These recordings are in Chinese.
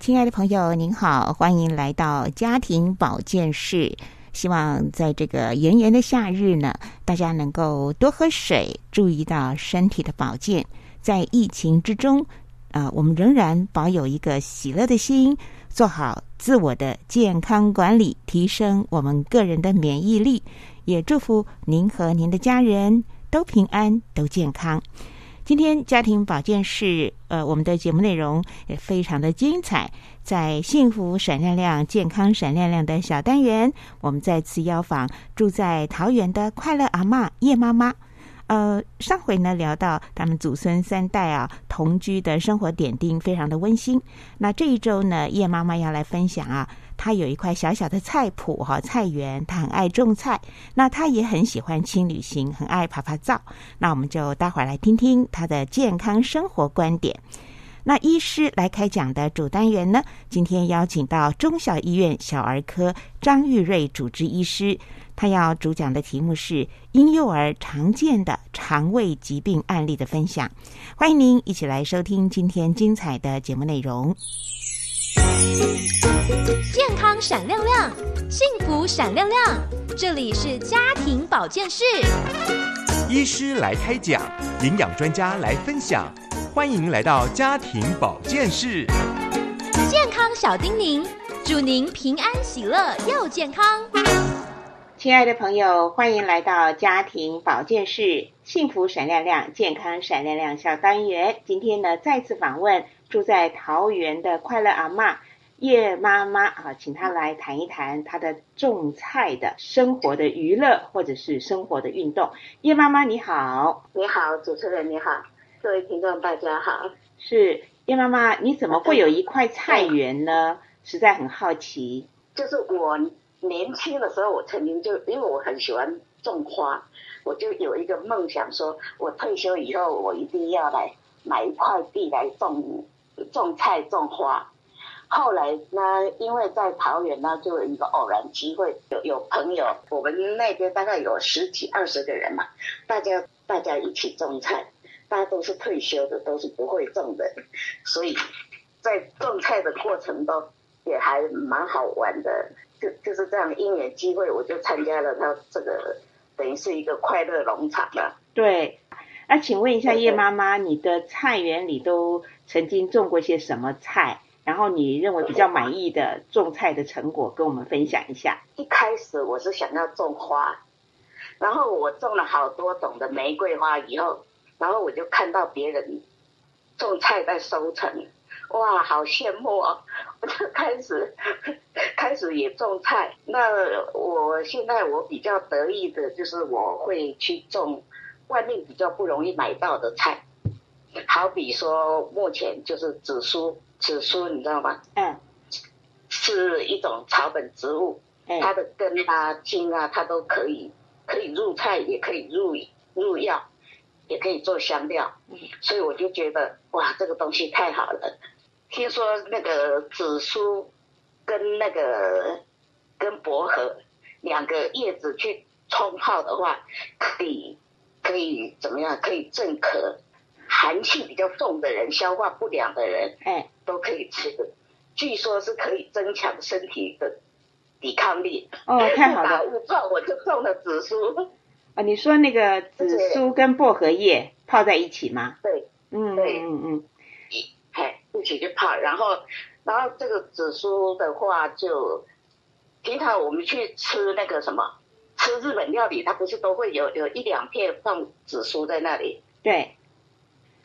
亲爱的朋友，您好，欢迎来到家庭保健室。希望在这个炎炎的夏日呢，大家能够多喝水，注意到身体的保健。在疫情之中，啊、我们仍然保有一个喜乐的心，做好自我的健康管理，提升我们个人的免疫力。也祝福您和您的家人都平安、都健康。今天家庭保健室，呃，我们的节目内容也非常的精彩。在幸福闪亮亮、健康闪亮亮的小单元，我们再次邀访住在桃园的快乐阿嬷叶妈妈。呃，上回呢聊到他们祖孙三代啊同居的生活点滴，非常的温馨。那这一周呢，叶妈妈要来分享啊，他有一块小小的菜谱哈、菜园，他很爱种菜，那他也很喜欢轻旅行，很爱爬爬灶。那我们就待会儿来听听他的健康生活观点。那医师来开讲的主单元呢，今天邀请到中小医院小儿科张玉瑞主治医师，他要主讲的题目是婴幼儿常见的肠胃疾病案例的分享。欢迎您一起来收听今天精彩的节目内容。健康闪亮亮，幸福闪亮亮，这里是家庭保健室。医师来开讲，营养专家来分享，欢迎来到家庭保健室。健康小叮咛，祝您平安喜乐又健康。亲爱的朋友，欢迎来到家庭保健室，幸福闪亮亮，健康闪亮亮小单元。今天呢，再次访问住在桃园的快乐阿嬷叶妈妈啊，请她来谈一谈她的种菜的生活的娱乐或者是生活的运动。叶妈妈你好，你好，主持人你好，各位听众大家好。是叶妈妈，你怎么会有一块菜园呢？实在很好奇。就是我年轻的时候，我曾经就因为我很喜欢种花，我就有一个梦想说，我退休以后我一定要来买一块地来种种菜种花。后来呢，因为在桃园呢，就有一个偶然机会，有有朋友，我们那边大概有十几二十个人嘛，大家大家一起种菜，大家都是退休的，都是不会种的，所以在种菜的过程中也还蛮好玩的。就就是这样因缘机会，我就参加了他这个，等于是一个快乐农场了。对，那、请问一下叶妈妈，你的菜园里都曾经种过些什么菜？然后你认为比较满意的种菜的成果，跟我们分享一下。一开始我是想要种花，然后我种了好多种的玫瑰花以后，然后我就看到别人种菜在收成，哇，好羡慕哦！我就开始 开始也种菜。那我现在我比较得意的就是我会去种外面比较不容易买到的菜，好比说目前就是紫苏，紫苏你知道吗？嗯，是一种草本植物，哎，它的根啊、茎啊，它都可以可以入菜，也可以入入药，也可以做香料。所以我就觉得哇，这个东西太好了。听说那个紫苏跟那个跟薄荷两个叶子去冲泡的话，可以可以怎么样？可以镇咳，寒气比较重的人、消化不良的人哎，都可以吃的。据说是可以增强身体的抵抗力。哦，太好了。误撞，我就中了紫苏。啊，你说那个紫苏跟薄荷叶泡在一起吗？对，嗯对嗯嗯嘿，一起去泡，然后，然后这个紫苏的话就，平常我们去吃那个什么，吃日本料理，它不是都会有有一两片放紫苏在那里，对，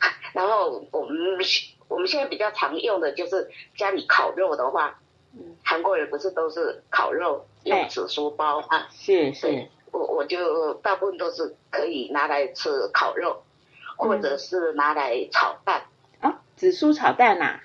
然后我们我们现在比较常用的就是家里烤肉的话，嗯。韩国人不是都是烤肉用紫苏包啊？是是，我我就大部分都是可以拿来吃烤肉，或者是拿来炒蛋。啊，紫苏炒蛋呐、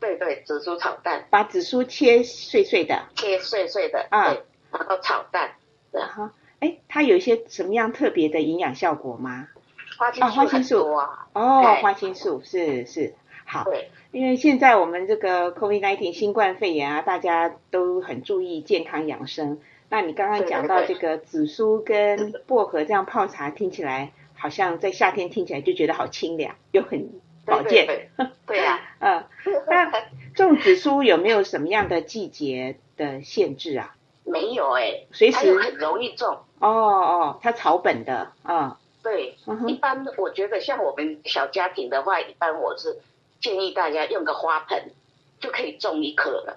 对对，紫苏炒蛋，把紫苏切碎碎的，切碎碎的，啊。对，然后炒蛋，然后哎，它有一些什么样特别的营养效果吗？花青啊花青素啊，哦，花青素是是。好，因为现在我们这个 COVID-19 新冠肺炎啊，大家都很注意健康养生。那你刚刚讲到这个紫苏跟薄荷这样泡茶，听起来好像在夏天听起来就觉得好清凉，又很保健。对对对。呀、嗯，那种紫苏有没有什么样的季节的限制啊？没有哎、随时。很容易种。哦哦，它草本的啊，对，嗯，一般我觉得像我们小家庭的话，一般我是建议大家用个花盆就可以种一棵了。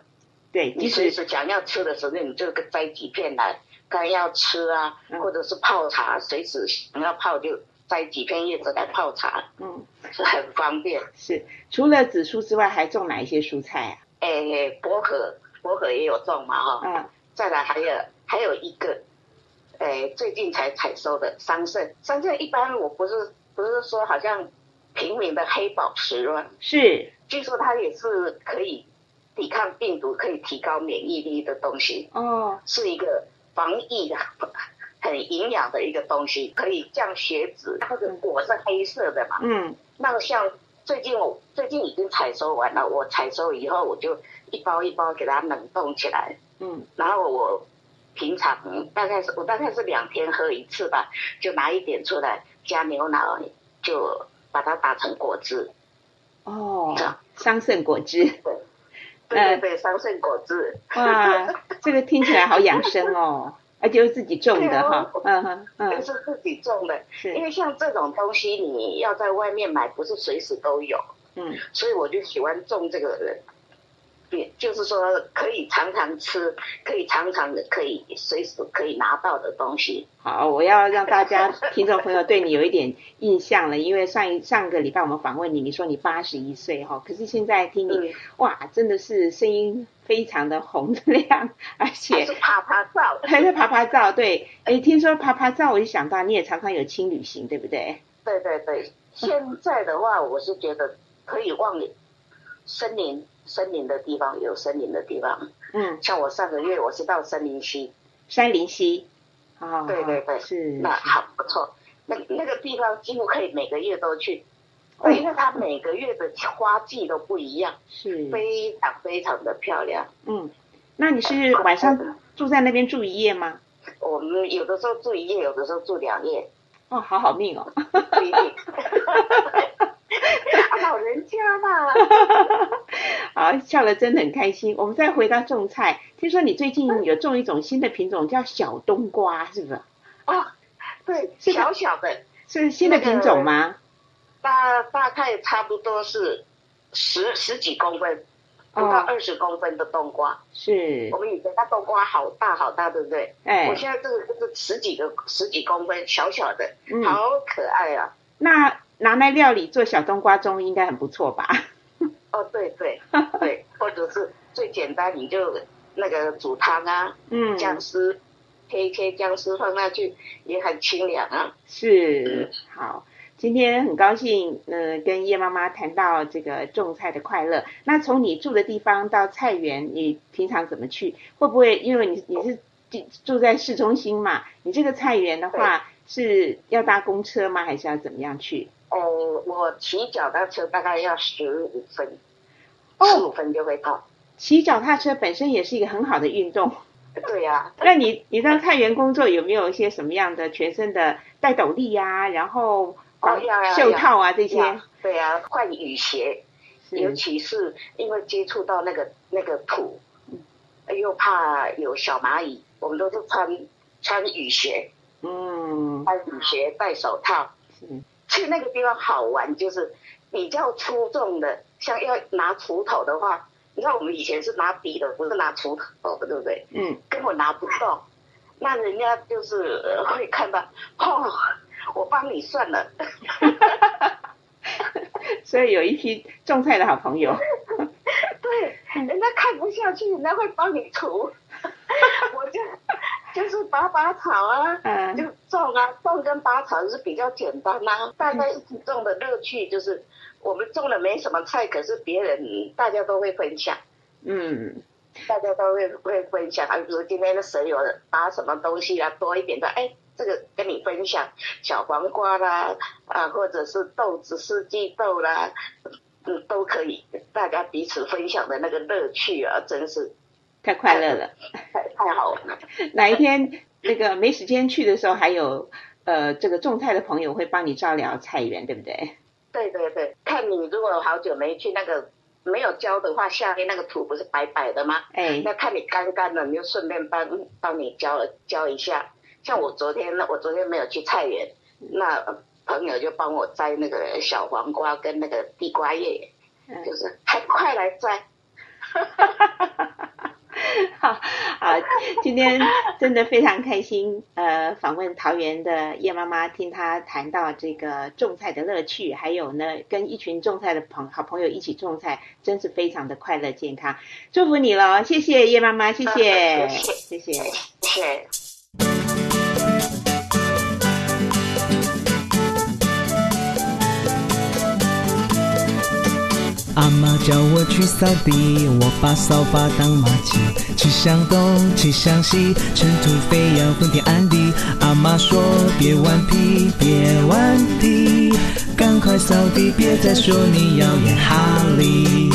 对，你即使随时想要吃的时候，你就摘几片来，刚要吃啊，嗯或者是泡茶，随时想要泡就摘几片叶子来泡茶，嗯是很方便。是除了紫苏之外，还种哪一些蔬菜啊？诶，薄荷，薄荷也有种嘛哈、嗯再来还有还有一个，诶，最近才采收的桑葚。桑葚一般我不是不是说好像平民的黑宝石吗？是据说它也是可以抵抗病毒、可以提高免疫力的东西，哦，是一个防疫的很营养的一个东西，可以降血脂。它的果是黑色的嘛，嗯那像最近我最近已经采收完了，我采收以后我就一包一包给它冷冻起来，嗯然后我平常大概是我大概是两天喝一次吧，就拿一点出来加牛奶，就把它打成果汁。哦，桑葚果汁，对对对，桑葚果汁。哇，这个听起来好养生哦，而且是自己种的哈，嗯嗯是自己种的，因为像这种东西你要在外面买，不是随时都有，嗯。所以我就喜欢种这个人。也就是说，可以常常吃，可以常常的，可以随时可以拿到的东西。好，我要让大家听众朋友对你有一点印象了，因为上一上个礼拜我们访问你，你说你八十一岁哈，可是现在听你嗯，哇，真的是声音非常的洪亮，而还且是啪啪照。还是爬爬照，对，哎，听说爬爬照，我就想到你也常常有轻旅行，对不对？对对对，现在的话，我是觉得可以往森林森林的地方有森林的地方，嗯，像我上个月我是到森林溪，山林溪，哦，对对对。是，那是好不错，那那个地方几乎可以每个月都去，哦。因为它每个月的花季都不一样，是，非常非常的漂亮。嗯，那你是晚上住在那边住一夜吗？我们有的时候住一夜，有的时候住两夜，哦，好好命哦。不一定。老人家嘛，好，笑了真的很开心。我们再回到种菜，听说你最近有种一种新的品种，叫小冬瓜，是不是？哦，对，小小的，是新的品种吗？大大概差不多是十十几公分，不到哦，二十公分的冬瓜。是我，们以前那冬瓜好大好大，对不对？哎我，现在这个就是十几个十几公分，小小的，嗯，好可爱啊！那拿来料理做小冬瓜盅应该很不错吧？哦，对对 对，或者是最简单，你就那个煮汤啊，嗯，姜丝切一切姜丝放下去，也很清凉啊。是好。今天很高兴，呃，跟叶妈妈谈到这个种菜的快乐。那从你住的地方到菜园，你平常怎么去？会不会因为你你是住住在市中心嘛？你这个菜园的话是要搭公车吗？还是要怎么样去？呃，我骑脚踏车大概要十五分，哦十五分就会到。骑脚踏车本身也是一个很好的运动。对呀、那你你在菜园工作有没有一些什么样的全身的带斗笠呀、然后袖套啊这些？对呀、换雨鞋，尤其是因为接触到那个那个土嗯，又怕有小蚂蚁，我们都是穿穿雨鞋，嗯穿雨鞋戴手套。是去那个地方好玩，就是比较出众的，像要拿锄头的话，你知道我们以前是拿笔的，不是拿锄头的，对不对？嗯根本拿不动。那人家就是呃会看到，哦，我帮你算了。所以有一批种菜的好朋友。对，人家看不下去，人家会帮你除。我就就是拔拔草啊，嗯就种啊，种跟拔草是比较简单啊。大家一起种的乐趣就是我们种了没什么菜，可是别人大家都会分享，嗯，大家都会会分享。啊，比如今天的谁有拔什么东西啊，多一点的，哎，这个跟你分享，小黄瓜啦，啊，或者是豆子、四季豆啦，嗯，都可以，大家彼此分享的那个乐趣啊，真是太快乐了。太太好玩了。哪一天那个没时间去的时候，还有呃这个种菜的朋友会帮你照料菜园，对不对？对对对，看你如果好久没去那个没有浇的话，下面那个土不是白白的吗？哎，那看你干干了，你就顺便帮帮你浇了浇一下。像我昨天，我昨天没有去菜园，那朋友就帮我摘那个小黄瓜跟那个地瓜叶，嗯就是还快来摘。好，好，今天真的非常开心，呃，访问桃园的叶妈妈，听她谈到这个种菜的乐趣，还有呢，跟一群种菜的朋好朋友一起种菜，真是非常的快乐健康。祝福你喽，谢谢叶妈妈，谢谢，谢谢。谢谢。阿妈叫我去扫地，我把扫把当马骑，骑向东，骑向西，尘土飞扬，昏天暗地。阿妈说别顽皮，别顽皮，赶快扫地，别再说你要演哈利。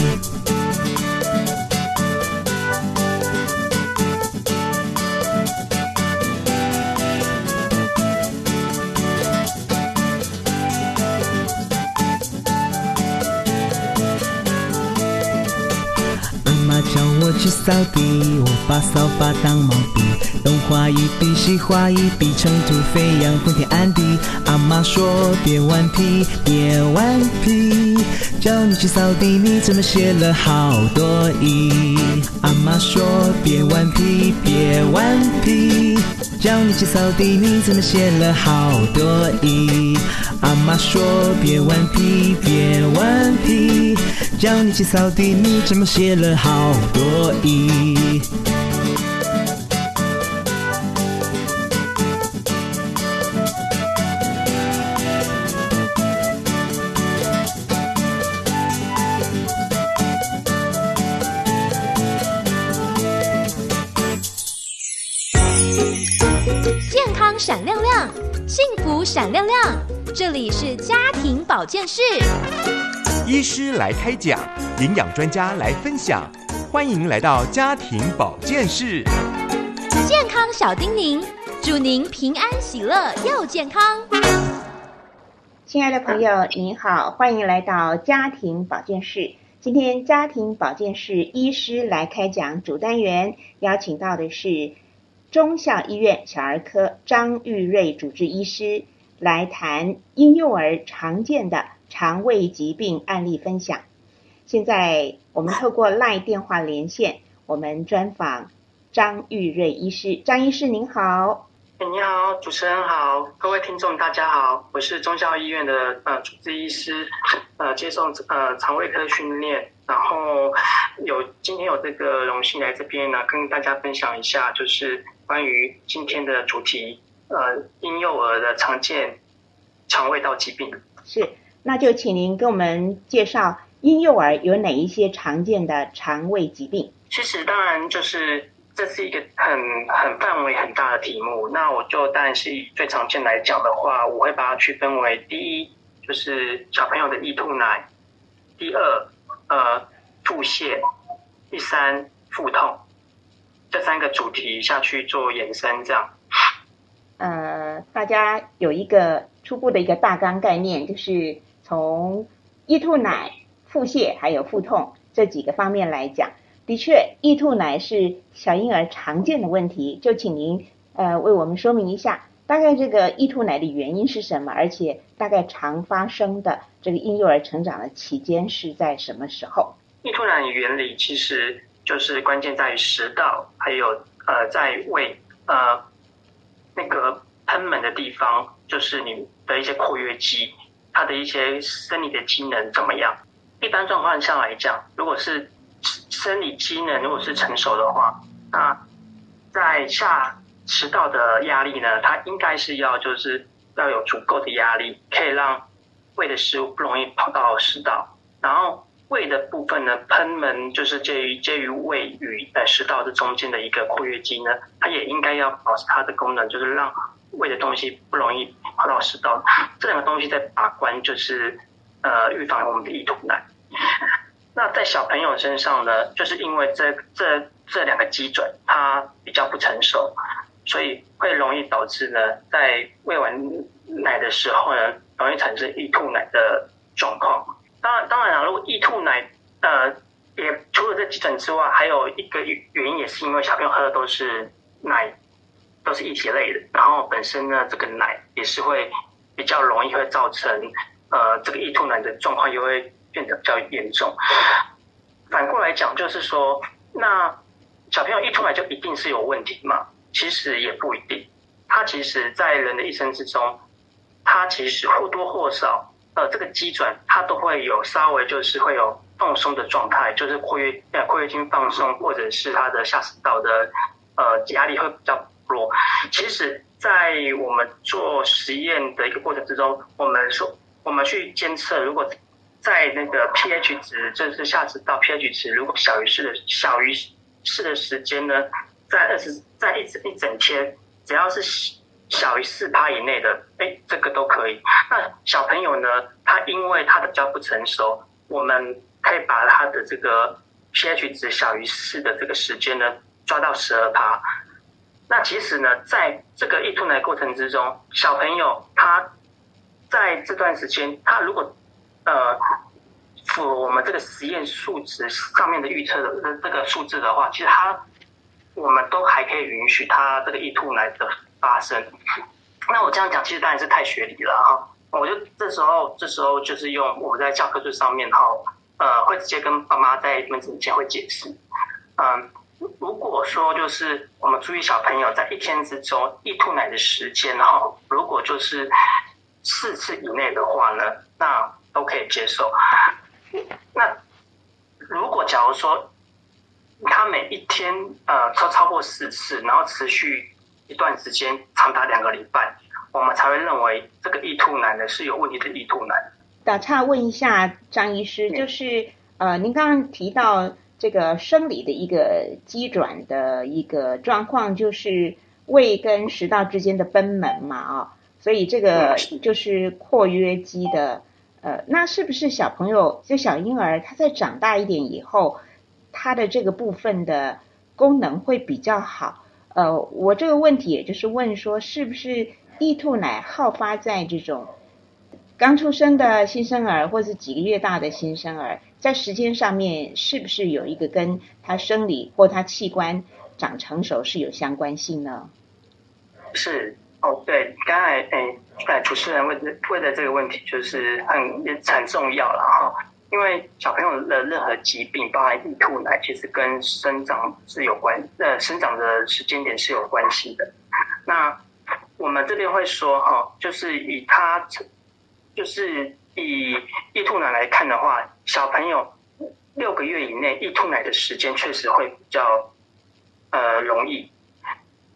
去扫地，我把扫把当毛笔，东画一笔，西画一笔，尘土飞扬，昏天暗地。阿妈说别顽皮，别顽皮，叫你去扫地，你怎么写了好多一？阿妈说别顽皮，别顽皮，叫你去扫地，你怎么写了好多一？阿妈说别顽皮，别顽皮，叫你去扫地，你怎么写了好多一？里是家庭保健室，医师来开讲，营养专家来分享，欢迎来到家庭保健室。健康小叮咛，祝您平安喜乐又健康。亲爱的朋友，您好，欢迎来到家庭保健室。今天家庭保健室医师来开讲主单元，邀请到的是中校医院小儿科张玉瑞主治医师，来谈婴幼儿常见的肠胃疾病案例分享。现在我们透过赖电话连线，我们专访张玉瑞医师。张医师您好。你好，主持人好，各位听众大家好，我是中校医院的呃主治医师，呃接受呃肠胃科的训练，然后有今天有这个荣幸来这边呢，跟大家分享一下，就是关于今天的主题，呃婴幼儿的常见肠胃道疾病。是，那就请您跟我们介绍婴幼儿有哪一些常见的肠胃疾病？其实当然就是这是一个很很范围很大的题目，那我就当然是以最常见来讲的话，我会把它区分为第一就是小朋友的易吐奶，第二呃腹泻，第三腹痛，这三个主题下去做延伸，这样。大家有一个初步的一个大纲概念，就是从易吐奶、腹泻还有腹痛这几个方面来讲。的确，易吐奶是小婴儿常见的问题，就请您呃为我们说明一下，大概这个易吐奶的原因是什么，而且大概常发生的这个婴幼儿成长的期间是在什么时候？易吐奶原理其实就是关键在于食道，还有呃在胃呃那个喷门的地方，就是你的一些括约肌，它的一些生理的机能怎么样？一般状况下来讲，如果是生理机能如果是成熟的话，那在下食道的压力呢，它应该是要就是要有足够的压力，可以让胃的食物不容易跑到食道，然后胃的部分呢，喷门就是介于介于胃与呃食道的中间的一个括约肌呢，它也应该要保持它的功能，就是让胃的东西不容易跑到食道。这两个东西在把关，就是呃预防我们的易吐奶。那在小朋友身上呢，就是因为这这这两个基准它比较不成熟，所以会容易导致呢，在喂完奶的时候呢，容易产生易吐奶的状况。当然，当然了，如果易吐奶，呃，也除了这基准之外，还有一个原因也是因为小朋友喝的都是奶，都是一体类的，然后本身呢，这个奶也是会比较容易会造成呃这个易吐奶的状况，又会变得比较严重。反过来讲，就是说，那小朋友一出来就一定是有问题吗？其实也不一定。他其实，在人的一生之中，他其实或多或少，呃，这个基转它都会有稍微就是会有放松的状态，就是括约呃括约筋放松，或者是他的下食道的呃压力会比较其实，在我们做实验的一个过程之中，我们说我们去监测，如果在那个 pH 值，就是下次到 pH 值，如果小于四的小于四的时间呢，在二十在一整一整天，只要是小于四趴以内的，哎，这个都可以。那小朋友呢，他因为他的比较不成熟，我们可以把他的这个 pH 值小于四的这个时间呢，抓到十二趴。那其实呢，在这个易吐奶过程之中，小朋友他在这段时间，他如果呃，符合我们这个实验数值上面的预测的这个数字的话，其实他我们都还可以允许他这个易吐奶的发生。那我这样讲，其实当然是太学理了哈。我就这时候这时候就是用我们在教科书上面哈，呃，会直接跟爸妈在门诊前会解释。嗯，如果说就是我们注意小朋友在一天之中易吐奶的时间哈，如果就是四次以内的话呢，那都可以接受。那如果假如说他每一天呃超超过四次，然后持续一段时间长达两个礼拜，我们才会认为这个易吐奶呢是有问题的易吐奶。打岔问一下张医师，就是呃您刚刚提到这个生理的一个机转的一个状况，就是胃跟食道之间的贲门嘛啊，所以这个就是括约肌的。呃，那是不是小朋友就小婴儿他在长大一点以后，他的这个部分的功能会比较好？呃，我这个问题也就是问说，是不是易吐奶好发在这种刚出生的新生儿，或是几个月大的新生儿，在时间上面是不是有一个跟他生理或他器官长成熟是有相关性呢？是。哦，对，刚才诶，诶，主持人问的问的这个问题就是很也很重要了哈，因为小朋友的任何疾病，包含易吐奶，其实跟生长是有关，呃，生长的时间点是有关系的。那我们这边会说哈，就是以他，就是以易吐奶来看的话，小朋友六个月以内易吐奶的时间确实会比较呃容易，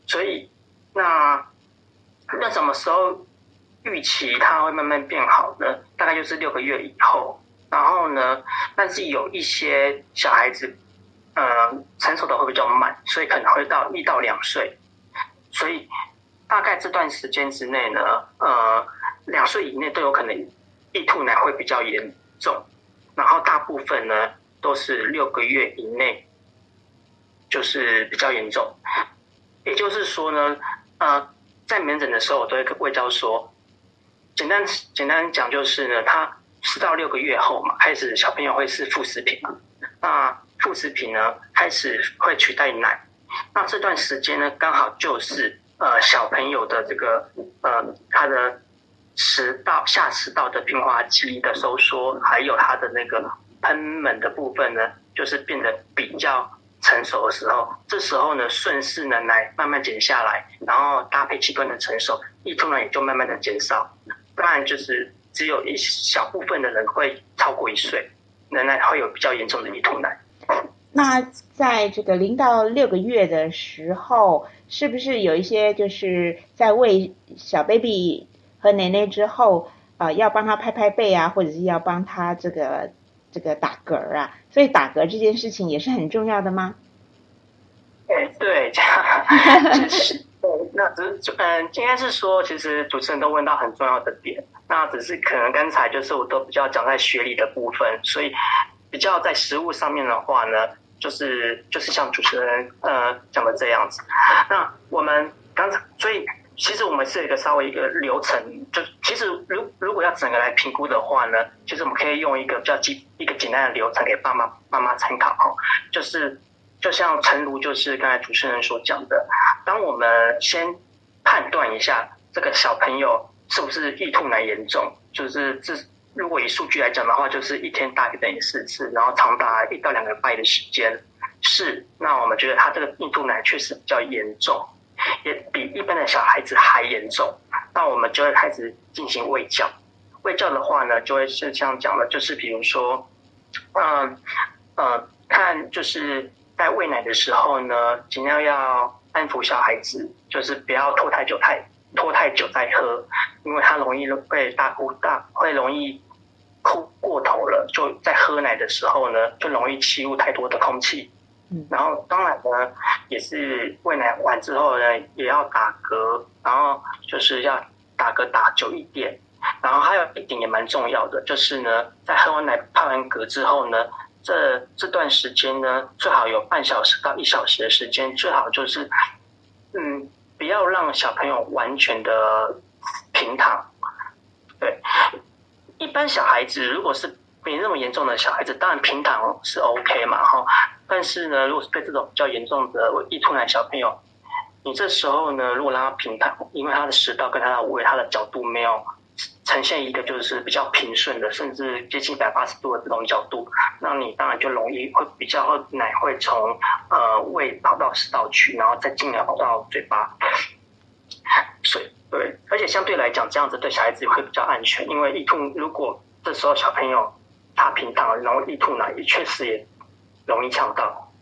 所以那。那什么时候预期它会慢慢变好呢？大概就是六个月以后。然后呢，但是有一些小孩子，呃，成熟的会比较慢，所以可能会到一到两岁。所以大概这段时间之内呢，呃，两岁以内都有可能易吐奶会比较严重。然后大部分呢都是六个月以内，就是比较严重。也就是说呢，呃。在门诊的时候，我都会跟魏教说，简单简单讲就是呢，他四到六个月后嘛，开始小朋友会吃副食品嘛，那副食品呢开始会取代奶，那这段时间呢刚好就是呃小朋友的这个呃他的食道下食道的平滑肌的收缩，还有他的那个喷门的部分呢，就是变得比较。成熟的时候，这时候呢，顺势呢来慢慢减下来，然后搭配器官的成熟，易吐呢也就慢慢的减少。当然就是只有一小部分的人会超过一岁，仍然会有比较严重的易吐奶。那在这个零到六个月的时候，是不是有一些就是在喂小 baby 和奶奶之后，呃要帮他拍拍背啊，或者是要帮他这个这个打嗝啊，所以打嗝这件事情也是很重要的吗？哎，对，这样，是，那只是嗯，应该是说，其实主持人都问到很重要的点，那只是可能刚才就是我都比较讲在学理的部分，所以比较在实物上面的话呢，就是就是像主持人呃讲的这样子。那我们刚才，所以其实我们是一个稍微一个流程，就其实如如果要整个来评估的话呢，其实我们可以用一个比较简一个简单的流程给爸妈妈妈参考哈，就是。就像陈如就是刚才主持人所讲的，当我们先判断一下这个小朋友是不是易吐奶严重，就是这如果以数据来讲的话，就是一天大于等于四次，然后长达一到两个礼拜的时间，是那我们觉得他这个易吐奶确实比较严重，也比一般的小孩子还严重，那我们就会开始进行喂教。喂教的话呢，就会是这样讲的，就是比如说，嗯呃，看就是。在喂奶的时候呢，尽量要安抚小孩子，就是不要拖太久，太拖太久再喝，因为他容易会大哭大，会容易哭过头了，就在喝奶的时候呢，就容易吸入太多的空气。然后当然呢，也是喂奶完之后呢，也要打嗝，然后就是要打嗝打久一点，然后还有一点也蛮重要的，就是呢，在喝完奶、拍完嗝之后呢。这这段时间呢，最好有半小时到一小时的时间，最好就是，嗯，不要让小朋友完全的平躺。对，一般小孩子如果是没那么严重的小孩子，当然平躺是 OK 嘛，哈。但是呢，如果是对这种比较严重的易吐奶小朋友，你这时候呢，如果让他平躺，因为他的食道跟他的胃，他的角度没有。呈现一个就是比较平顺的，甚至接近一百八十度的这种角度，那你当然就容易会比较奶会从呃胃跑到食道去，然后再进而跑到嘴巴。所以对，而且相对来讲，这样子对小孩子会比较安全，因为易吐如果这时候小朋友他平躺，然后易吐奶，也确实也容易呛到。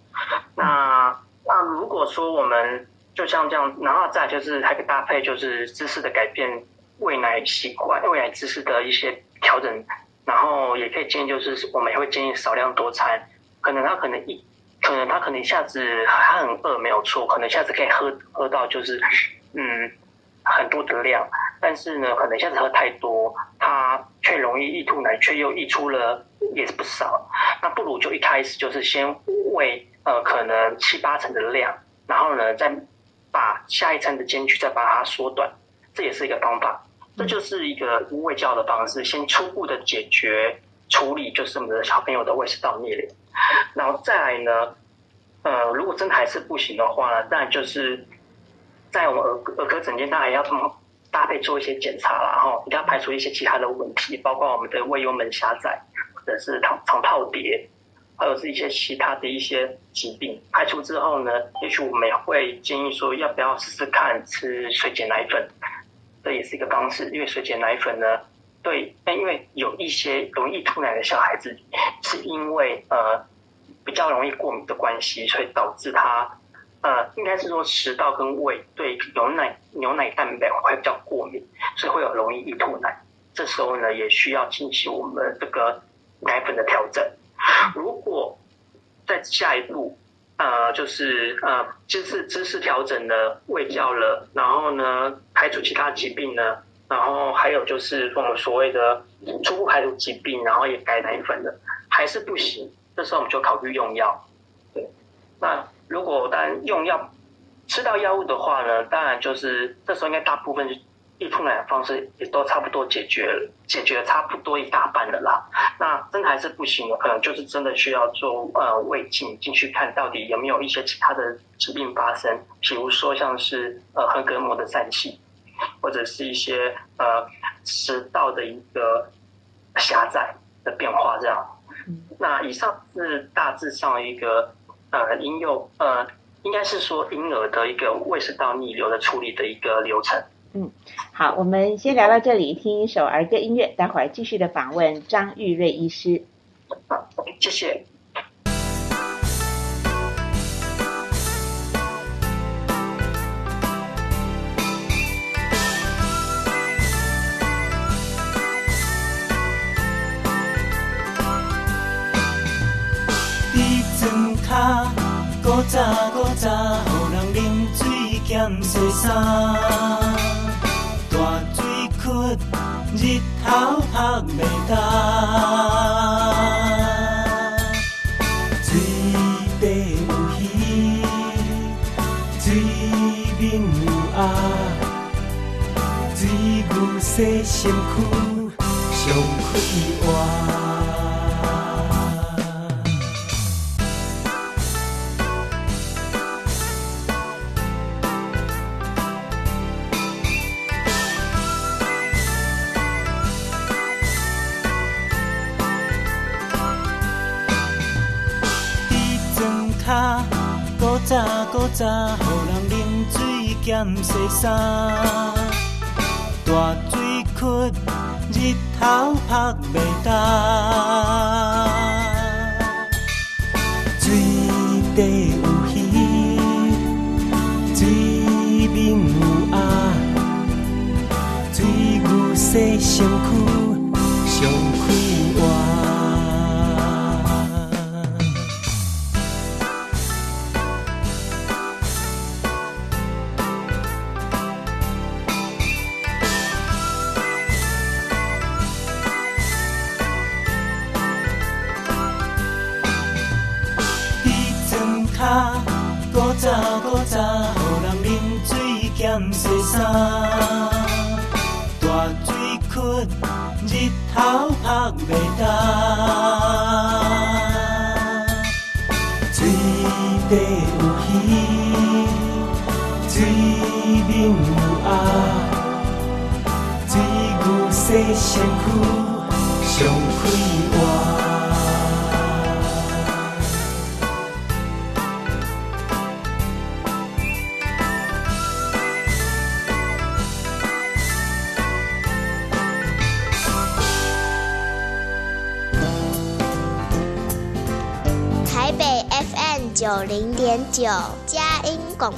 那那如果说我们就像这样，然后再就是还可以搭配就是姿势的改变。喂奶习惯、喂奶知识的一些调整，然后也可以建议，就是我们也会建议少量多餐。可能他可能一，可能他可能一下子他很饿没有错，可能一下子可以喝喝到就是嗯很多的量，但是呢，可能一下子喝太多，他却容易溢吐奶，却又溢出了也是不少。那不如就一开始就是先喂呃可能七八成的量，然后呢再把下一餐的间距再把它缩短。这也是一个方法，这就是一个无喂教的方式，先初步的解决处理，就是我们的小朋友的胃食道逆流，然后再来呢，呃，如果真的还是不行的话呢，当然就是在我们儿儿科诊间，他还要么搭配做一些检查然后一定要排除一些其他的问题，包括我们的胃幽门狭窄，或者是肠肠泡叠，还有是一些其他的一些疾病，排除之后呢，也许我们也会建议说，要不要试试看吃水解奶粉。这也是一个方式，因为水解奶粉呢，对，但因为有一些容易吐奶的小孩子，是因为呃比较容易过敏的关系，所以导致他呃应该是说食道跟胃对牛奶牛奶蛋白会比较过敏，所以会有容易易吐奶。这时候呢，也需要进行我们这个奶粉的调整。如果在下一步。呃，就是呃，知识知识调整了喂教了，然后呢，排除其他疾病呢，然后还有就是我们所谓的初步排除疾病，然后也改奶粉的，还是不行，这时候我们就考虑用药。对，那如果当然用药吃到药物的话呢，当然就是这时候应该大部分。预吐奶的方式也都差不多解决了，解决了差不多一大半的啦。那真的还是不行的，可能就是真的需要做呃胃镜进去看到底有没有一些其他的疾病发生，比如说像是呃横膈膜的疝气，或者是一些呃食道的一个狭窄的变化这样。那以上是大致上一个呃婴幼呃应该是说婴儿的一个胃食道逆流的处理的一个流程。嗯，好，我们先聊到这里，听一首儿歌音乐，待会儿继续的访问张玉瑞医师。好，谢谢。咸西衫，大水窟日头晒袂干，水底有鱼，水面有鸭，水牛洗身躯上快活。早搁早，予人啉水兼洗衫，大水窟日头晒袂干，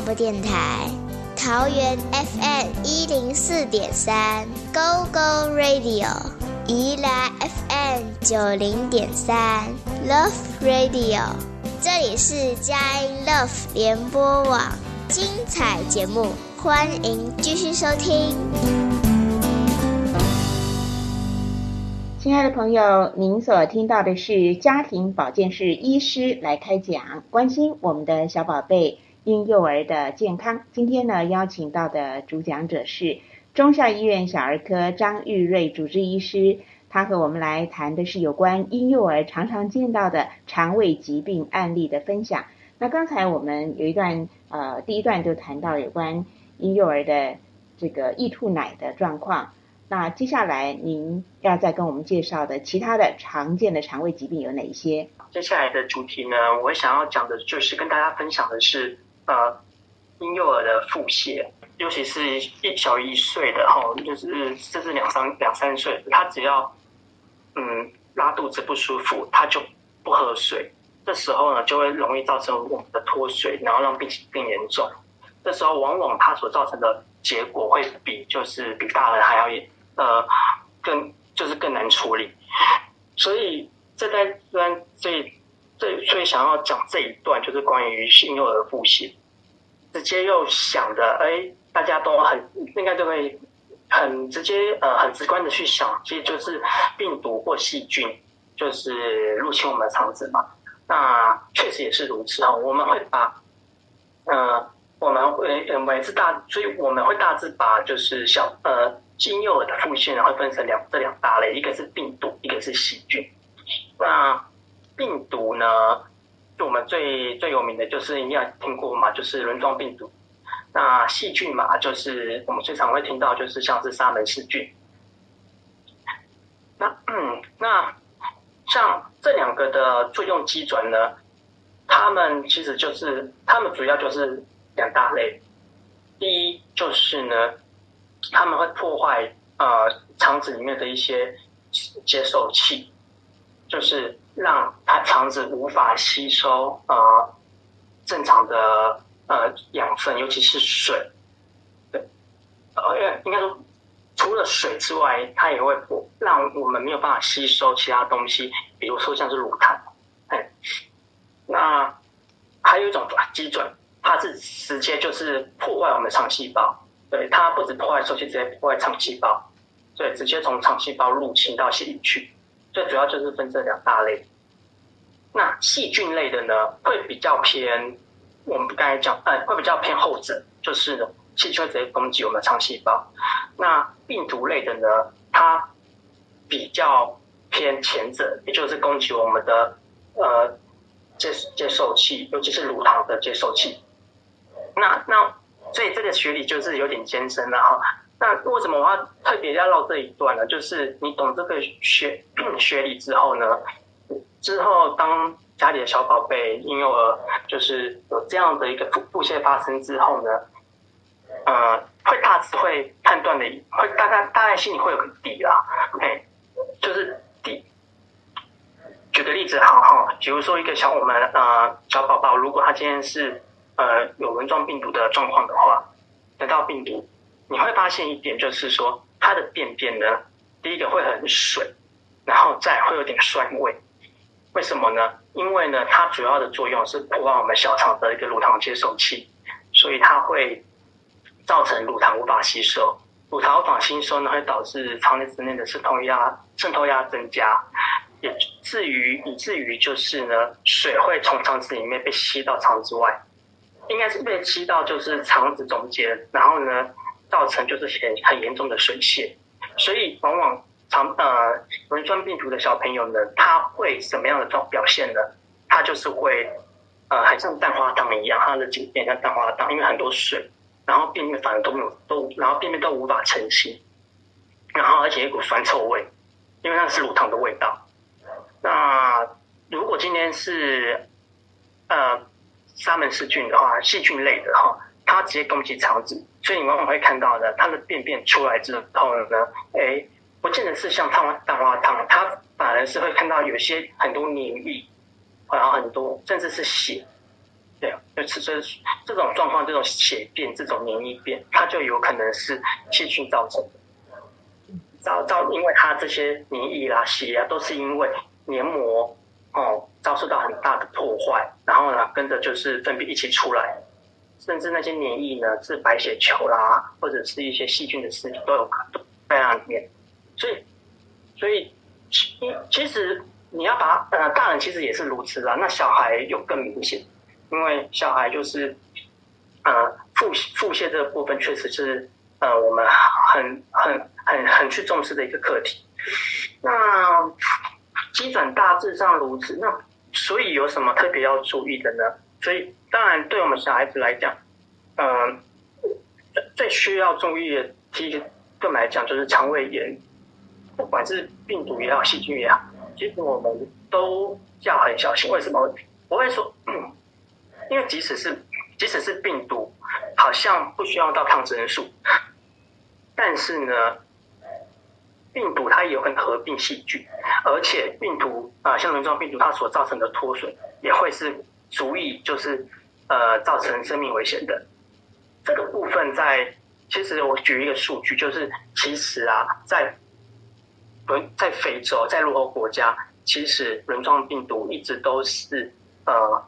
播电台，桃园 FM 一零四点三 Go Go Radio，宜兰 FM 九零点三 Love Radio，这里是佳音 Love 联播网，精彩节目，欢迎继续收听。亲爱的朋友，您所听到的是家庭保健室医师来开讲，关心我们的小宝贝婴幼儿的健康。今天呢，邀请到的主讲者是中校医院小儿科张玉瑞主治医师，他和我们来谈的是有关婴幼儿常常见到的肠胃疾病案例的分享。那刚才我们有一段呃，第一段就谈到有关婴幼儿的这个易吐奶的状况。那接下来您要再跟我们介绍的其他的常见的肠胃疾病有哪一些？接下来的主题呢，我想要讲的就是跟大家分享的是呃婴幼儿的腹泻，尤其是一小一岁的哈，就是甚至两三两三岁，他只要嗯拉肚子不舒服，他就不喝水，这时候呢就会容易造成我们的脱水，然后让病情更严重。这时候往往它所造成的结果会比就是比大人还要严。呃，更就是更难处理，所以这段段最最想要讲这一段就是关于婴幼儿腹泻，直接又想的，哎，大家都很应该都会很直接呃很直观的去想，其实就是病毒或细菌就是入侵我们的肠子嘛，那确实也是如此哦，我们会把呃我们会每次大，所以我们会大致把就是小呃。婴幼儿的腹泻呢，会分成两这两大类，一个是病毒，一个是细菌。那病毒呢，就我们最最有名的就是你要听过嘛，就是轮状病毒。那细菌嘛，就是我们最常会听到，就是像是沙门氏菌。那嗯，那像这两个的作用机转呢，它们其实就是它们主要就是两大类。第一就是呢。他们会破坏呃肠子里面的一些接受器，就是让它肠子无法吸收呃正常的呃养分，尤其是水。对，呃应该说除了水之外，它也会让我们没有办法吸收其他东西，比如说像是乳糖。哎，那还有一种基准，它是直接就是破坏我们的肠细胞，对，它不止破坏受气，直接破坏肠细胞，对，直接从肠细胞入侵到血里去。最主要就是分这两大类。那细菌类的呢，会比较偏，我们刚才讲，呃，会比较偏后者，就是细菌会直接攻击我们的肠细胞。那病毒类的呢，它比较偏前者，也就是攻击我们的呃接接受器，尤其是乳糖的接受器。那那所以这个学理就是有点艰深了哈。那为什么我要特别要唠这一段呢？就是你懂这个学 学理之后呢，之后当家里的小宝贝婴幼儿就是有这样的一个腹腹泻发生之后呢，呃，会大致会判断的，会大概大概心里会有个底啦。哎，就是底。举个例子好好，比如说一个小我们呃小宝宝，如果他今天是呃有轮状病毒的状况的话，得到病毒。你会发现一点，就是说它的便便呢，第一个会很水，然后再会有点酸味。为什么呢？因为呢，它主要的作用是破坏我们小肠的一个乳糖接受器，所以它会造成乳糖无法吸收。乳糖无法吸收呢，会导致肠内之内的渗透压渗透压增加，也至于以至于就是呢，水会从肠子里面被吸到肠子外，应该是被吸到就是肠子中间，然后呢。造成就是很很严重的水泻，所以往往肠呃轮状病毒的小朋友呢，他会什么样的状表现呢？他就是会呃很像蛋花汤一样，他的紧变像蛋花汤，因为很多水，然后便便反而都没有都，然后便便都无法成型，然后而且一股酸臭味，因为那是乳糖的味道。那如果今天是呃沙门氏菌的话，细菌类的哈。它直接攻击肠子，所以你往往会看到的，它的便便出来之后呢，哎，不见得是像汤蛋花汤，它反而是会看到有些很多黏液，然后很多甚至是血，对，就是这这种状况，这种血便，这种黏液便，它就有可能是细菌造成的，遭遭因为它这些黏液啦、血啊，都是因为黏膜哦遭受到很大的破坏，然后呢跟着就是粪便一起出来。甚至那些黏液呢，是白血球啦，或者是一些细菌的尸体都有可能在那里面。所以，所以其其实你要把呃大人其实也是如此啦，那小孩有更明显，因为小孩就是呃腹腹泻这个部分确实是呃我们很很很很去重视的一个课题。那基本大致上如此，那所以有什么特别要注意的呢？所以。当然，对我们小孩子来讲，嗯，最需要注意的，其实对我们来讲就是肠胃炎，不管是病毒也好，细菌也好，其实我们都要很小心。为什么？我会说，嗯，因为即使是即使是病毒，好像不需要到抗生素，但是呢，病毒它也有可能合并细菌，而且病毒啊，像轮状病毒它所造成的脱水，也会是足以就是。呃，造成生命危险的这个部分，在其实我举一个数据，就是其实啊，在轮在非洲，在落后国家，其实轮状病毒一直都是呃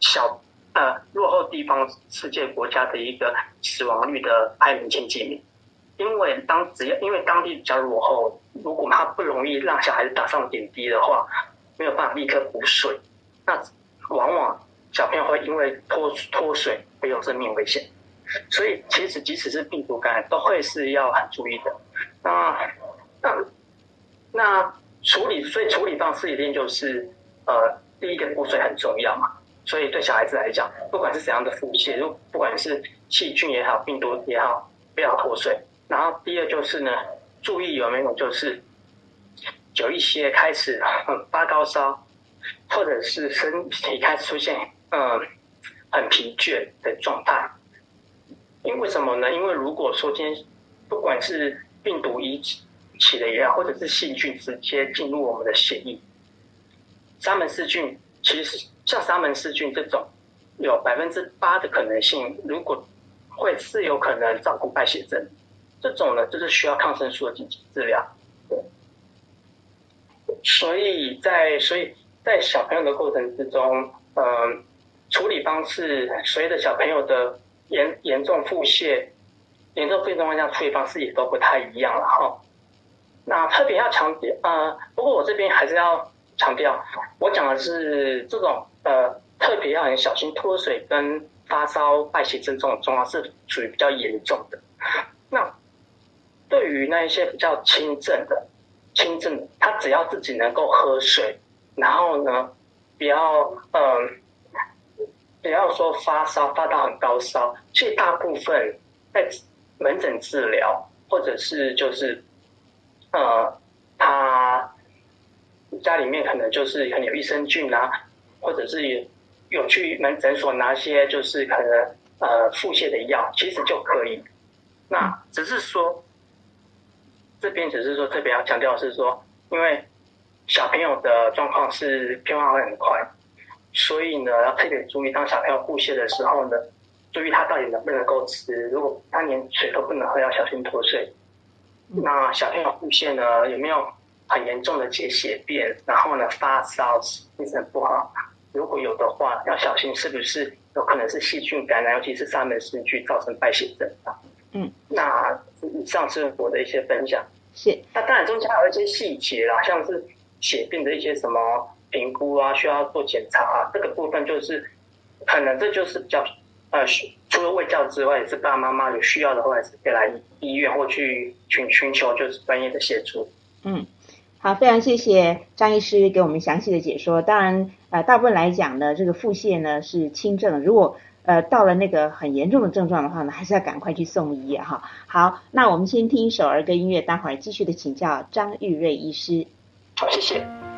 小呃落后地方世界国家的一个死亡率的排名前几名。因为当只要因为当地比较落后，如果他不容易让小孩子打上点滴的话，没有办法立刻补水，那往往。小朋友会因为脱脱水会有生命危险，所以其实即使是病毒感染，都会是要很注意的。那那那处理，所以处理方式一定就是呃，第一个补水很重要嘛。所以对小孩子来讲，不管是怎样的腹泻，如不管是细菌也好，病毒也好，不要脱水。然后第二就是呢，注意有没有就是有一些开始发高烧，或者是身体开始出现。嗯，很疲倦的状态。因为什么呢？因为如果说今天不管是病毒引起的也好，或者是细菌直接进入我们的血液，沙门氏菌其实像沙门氏菌这种，有百分之八的可能性，如果会是有可能造成败血症，这种呢就是需要抗生素的紧急治疗。所以在所以在小朋友的过程之中，嗯。处理方式随着小朋友的严严重腹泻、严重腹泻状况下处理方式也都不太一样了哈。那特别要强调呃，不过我这边还是要强调，我讲的是这种呃特别要很小心脱水跟发烧、败血症这种状况是属于比较严重的。那对于那一些比较轻症的、轻症的，他只要自己能够喝水，然后呢，不要嗯。不要说发烧发到很高烧，其实大部分在门诊治疗，或者是就是呃，他家里面可能就是可能有益生菌啊，或者是有去门诊所拿些就是可能呃腹泻的药，其实就可以。那只是说这边只是说特别要强调是说，因为小朋友的状况是变化会很快。所以呢，要特别注意，当小朋友腹泻的时候呢，注意他到底能不能够吃。如果他连水都不能喝，要小心脱水。那小朋友腹泻呢，有没有很严重的结血便？然后呢，发烧、精神不好？如果有的话，要小心是不是有可能是细菌感染，尤其是沙门氏菌造成败血症啊？嗯，那以上是我的一些分享。是。那当然中间还有一些细节啦，像是血病的一些什么。评估啊，需要做检查啊，这个部分就是可能这就是比较呃，除了卫教之外，也是爸爸妈妈有需要的话，也是可以来医院或去寻寻求就是专业的协助。嗯，好，非常谢谢张医师给我们详细的解说。当然，呃，大部分来讲呢，这个腹泻呢是轻症，如果呃到了那个很严重的症状的话呢，还是要赶快去送医哈。好，那我们先听一首儿歌音乐，待会儿继续的请教张玉瑞医师。好，谢谢。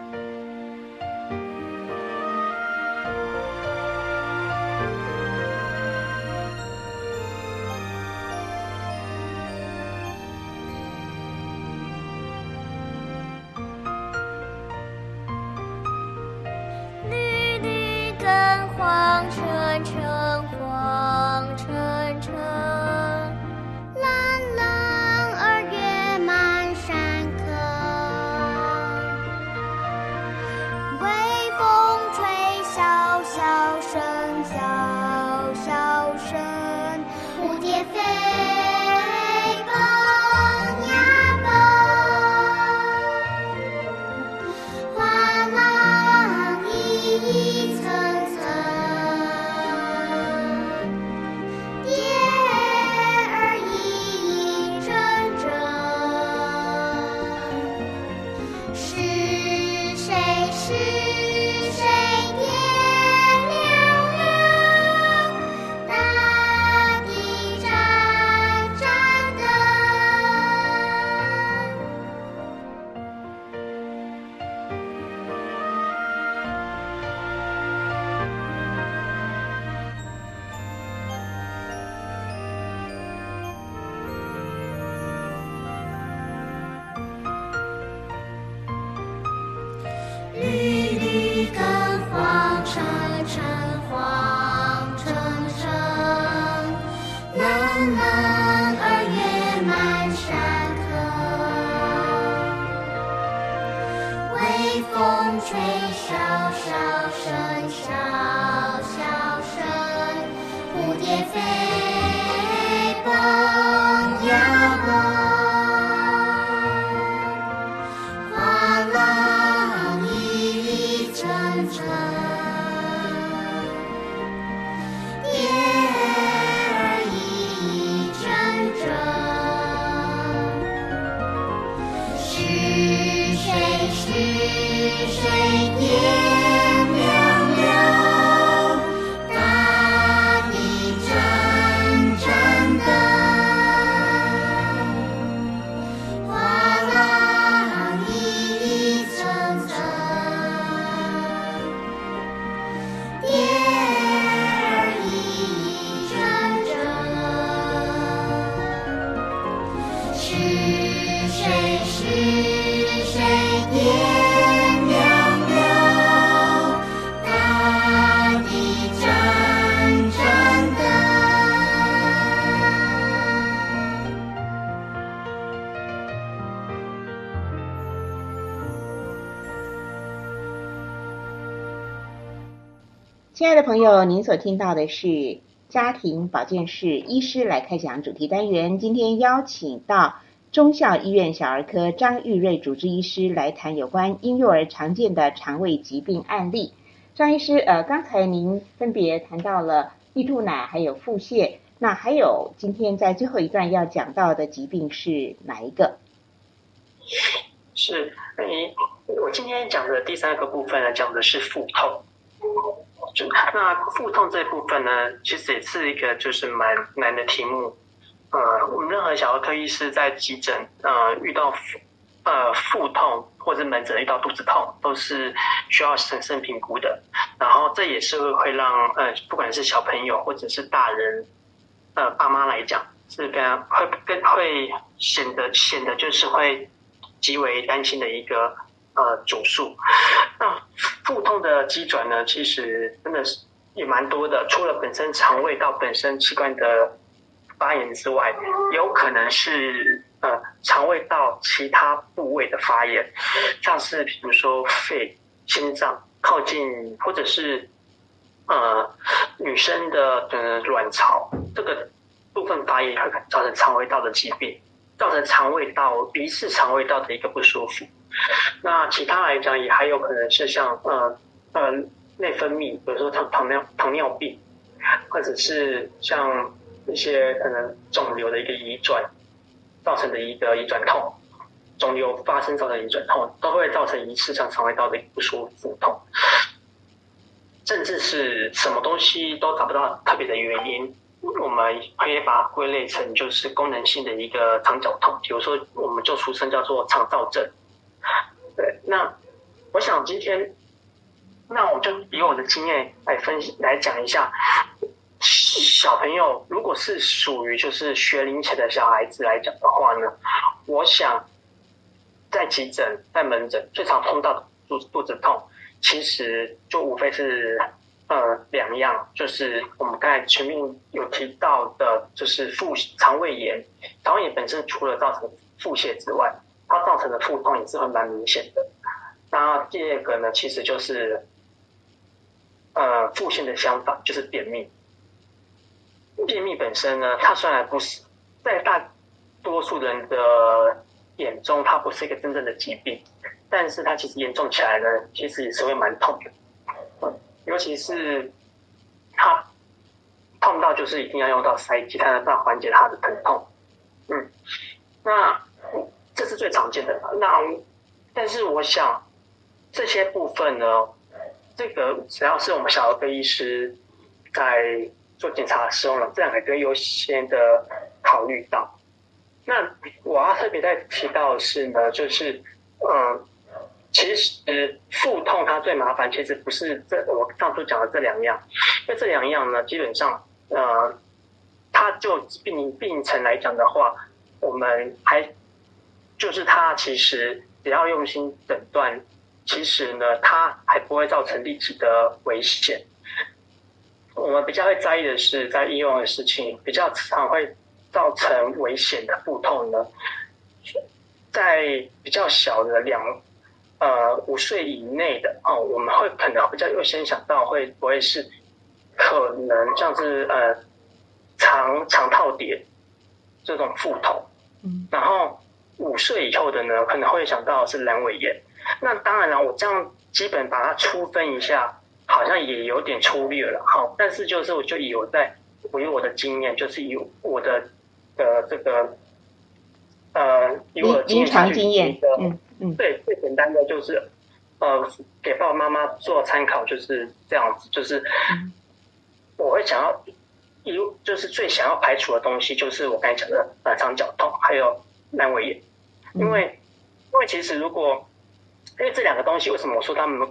亲爱的朋友，您所听到的是家庭保健室医师来开讲主题单元。今天邀请到中校医院小儿科张玉瑞主治医师来谈有关婴幼儿常见的肠胃疾病案例。张医师，呃，刚才您分别谈到了易吐奶还有腹泻，那还有今天在最后一段要讲到的疾病是哪一个？是，你我今天讲的第三个部分呢，讲的是腹痛。就那腹痛这部分呢，其实也是一个就是蛮难的题目。呃，我们任何小儿科医师在急诊呃遇到呃腹痛或者门诊遇到肚子痛，都是需要审慎评估的。然后这也是会让呃不管是小朋友或者是大人呃爸妈来讲，是跟会跟会显得显得就是会极为担心的一个。呃，主诉，那腹痛的机转呢，其实真的是也蛮多的。除了本身肠胃道本身器官的发炎之外，有可能是呃肠胃道其他部位的发炎，像是比如说肺、心脏靠近，或者是呃女生的呃卵巢这个部分发炎，会造成肠胃道的疾病，造成肠胃道疑似肠胃道的一个不舒服。那其他来讲，也还有可能是像呃呃内分泌，比如说糖糖尿糖尿病，或者是像一些可能肿瘤的一个移转造成的一个移转痛，肿瘤发生造成移转痛，都会造成疑似像肠胃道的不舒服痛，甚至是什么东西都找不到特别的原因，我们可以把归类成就是功能性的一个肠绞痛，比如说我们就俗称叫做肠燥症。对，那我想今天，那我就以我的经验来分析来讲一下，小朋友如果是属于就是学龄前的小孩子来讲的话呢，我想在急诊在门诊最常碰到的肚肚子痛，其实就无非是呃两样，就是我们刚才前面有提到的，就是腹肠胃炎，肠胃炎本身除了造成腹泻之外。它造成的腹痛也是很蛮明显的。那第二个呢，其实就是呃腹泻的相反，就是便秘。便秘本身呢，它虽然不是在大多数人的眼中，它不是一个真正的疾病，但是它其实严重起来呢，其实也是会蛮痛的。尤其是它痛到就是一定要用到塞剂，才能办缓解它的疼痛。嗯，那。这是最常见的。那但是我想这些部分呢，这个只要是我们小儿科医师在做检查的时候呢，这两个都优先的考虑到。那我要特别再提到的是呢，就是嗯，其实腹痛它最麻烦，其实不是这我上述讲的这两样，因为这两样呢，基本上呃，它就病病程来讲的话，我们还。就是它其实只要用心诊断，其实呢，它还不会造成立即的危险。我们比较会在意的是，在应用的事情比较常会造成危险的腹痛呢，在比较小的两呃五岁以内的哦，我们会可能比较优先想到会不会是可能像是呃肠肠套叠这种腹痛，嗯，然后。五岁以后的呢，可能会想到是阑尾炎。那当然了，我这样基本把它粗分一下，好像也有点粗略了。好，但是就是我就以我在我以我的经验，就是以我的呃这个呃以我的临床经验，嗯嗯，对，最简单的就是呃给爸爸妈妈做参考，就是这样子，就是我会想要一就是最想要排除的东西，就是我刚才讲的呃肠绞痛，还有阑尾炎。因为，因为其实如果，因为这两个东西，为什么我说他们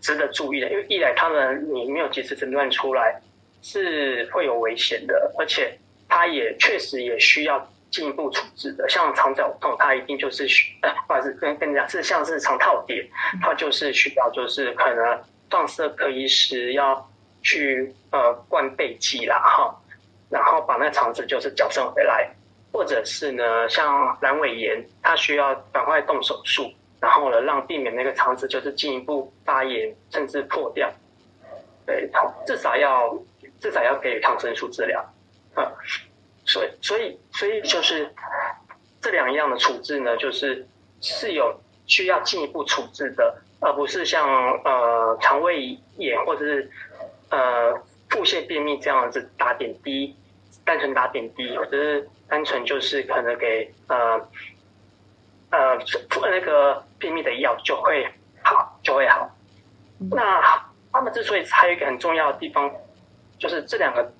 值得注意的？因为一来他们你没有及时诊断出来，是会有危险的，而且它也确实也需要进一步处置的。像肠绞痛，它一定就是需，或者是跟跟你讲是像是肠套叠，它就是需要就是可能放射科医师要去呃灌背剂啦哈，然后把那肠子就是矫正回来。或者是呢，像阑尾炎，它需要赶快动手术，然后呢，让避免那个肠子就是进一步发炎，甚至破掉。对，至少要至少要给予抗生素治疗，嗯，所以所以所以就是这两样的处置呢，就是是有需要进一步处置的，而不是像呃肠胃炎或者是呃腹泻便秘这样子打点滴，单纯打点滴，或者是单纯就是可能给呃呃那个便秘的药就会好就会好，那。他们之所以还有一个很重要的地方，就是这两个，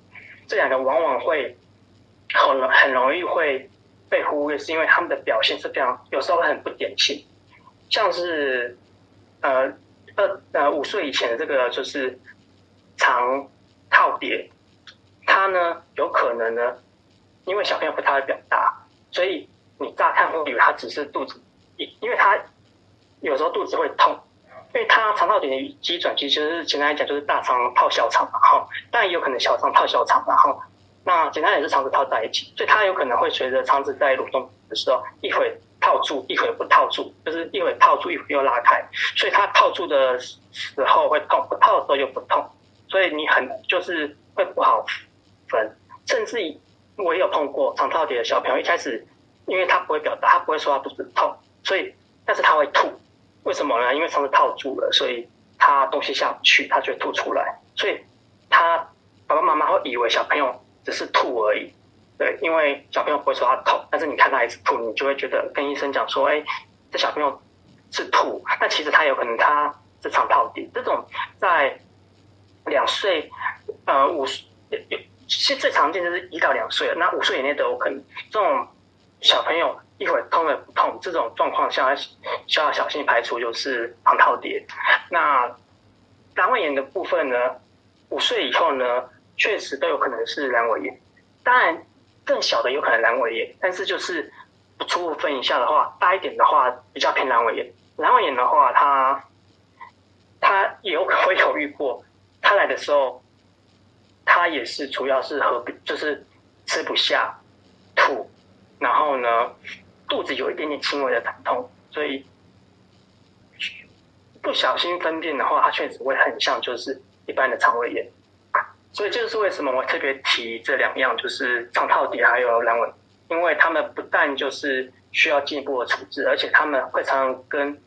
这两个往往会很很容易会被忽略，是因为他们的表现是非常有时候很不典型，像是呃二呃五岁以前的这个就是肠套叠，它呢有可能呢，因为小朋友不太会表达，所以你乍看会以为他只是肚子，因因为他有时候肚子会痛。因为它肠道点的机转，其实是简单来讲就是大肠套小肠嘛，哈，但也有可能小肠套小肠，然后那简单也是肠子套在一起，所以它有可能会随着肠子在蠕动的时候，一会套住，一会不套住，就是一会套住，一会又拉开，所以它套住的时候会痛，不套的时候又不痛，所以你很就是会不好分，甚至我也有碰过肠套叠的小朋友，一开始因为他不会表达，他不会说他肚子痛，所以但是他会吐。为什么呢？因为肠子套住了，所以他东西下不去，他就吐出来。所以他爸爸妈妈会以为小朋友只是吐而已，对，因为小朋友不会说他痛，但是你看他一直吐，你就会觉得跟医生讲说，哎，这小朋友是吐，那其实他有可能他是肠套底。这种在两岁，呃，五岁，其实最常见就是一到两岁，那五岁以内都有可能。这种小朋友。一会儿痛了不痛，这种状况下需要小心排除，就是肠套叠。那阑尾炎的部分呢？五岁以后呢，确实都有可能是阑尾炎。当然，更小的有可能阑尾炎，但是就是初步分一下的话，大一点的话比较偏阑尾炎。阑尾炎的话，它它也有会有遇过，它来的时候，它也是主要是和就是吃不下、吐，然后呢。肚子有一点点轻微的疼痛，所以不小心分辨的话，它确实会很像就是一般的肠胃炎。所以这就是为什么我特别提这两样，就是肠套底还有阑尾，因为他们不但就是需要进一步的处置，而且他们会常常跟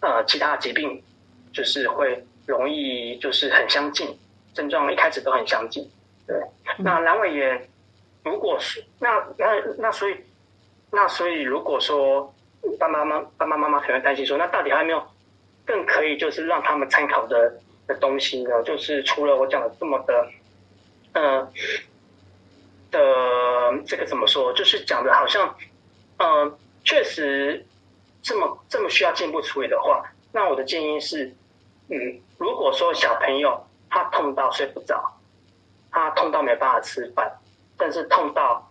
呃其他疾病就是会容易就是很相近，症状一开始都很相近。对，那阑尾炎如果是那那那所以。那所以，如果说爸爸妈妈、爸爸妈妈可能担心说，那到底还有没有更可以就是让他们参考的的东西呢？就是除了我讲的这么的，呃的这个怎么说？就是讲的好像，嗯，确实这么这么需要进一步处理的话，那我的建议是，嗯，如果说小朋友他痛到睡不着，他痛到没办法吃饭，但是痛到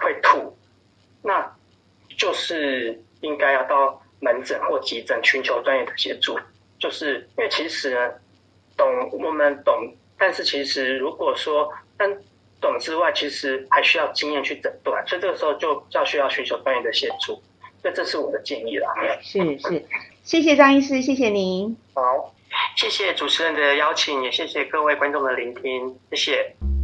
会吐，那就是应该要到门诊或急诊寻求专业的协助，就是因为其实呢，懂我们懂，但是其实如果说但懂之外，其实还需要经验去诊断，所以这个时候就较需要寻求专业的协助，这这是我的建议啦。是是，谢谢张医师，谢谢您。好，谢谢主持人的邀请，也谢谢各位观众的聆听，谢谢。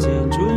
建筑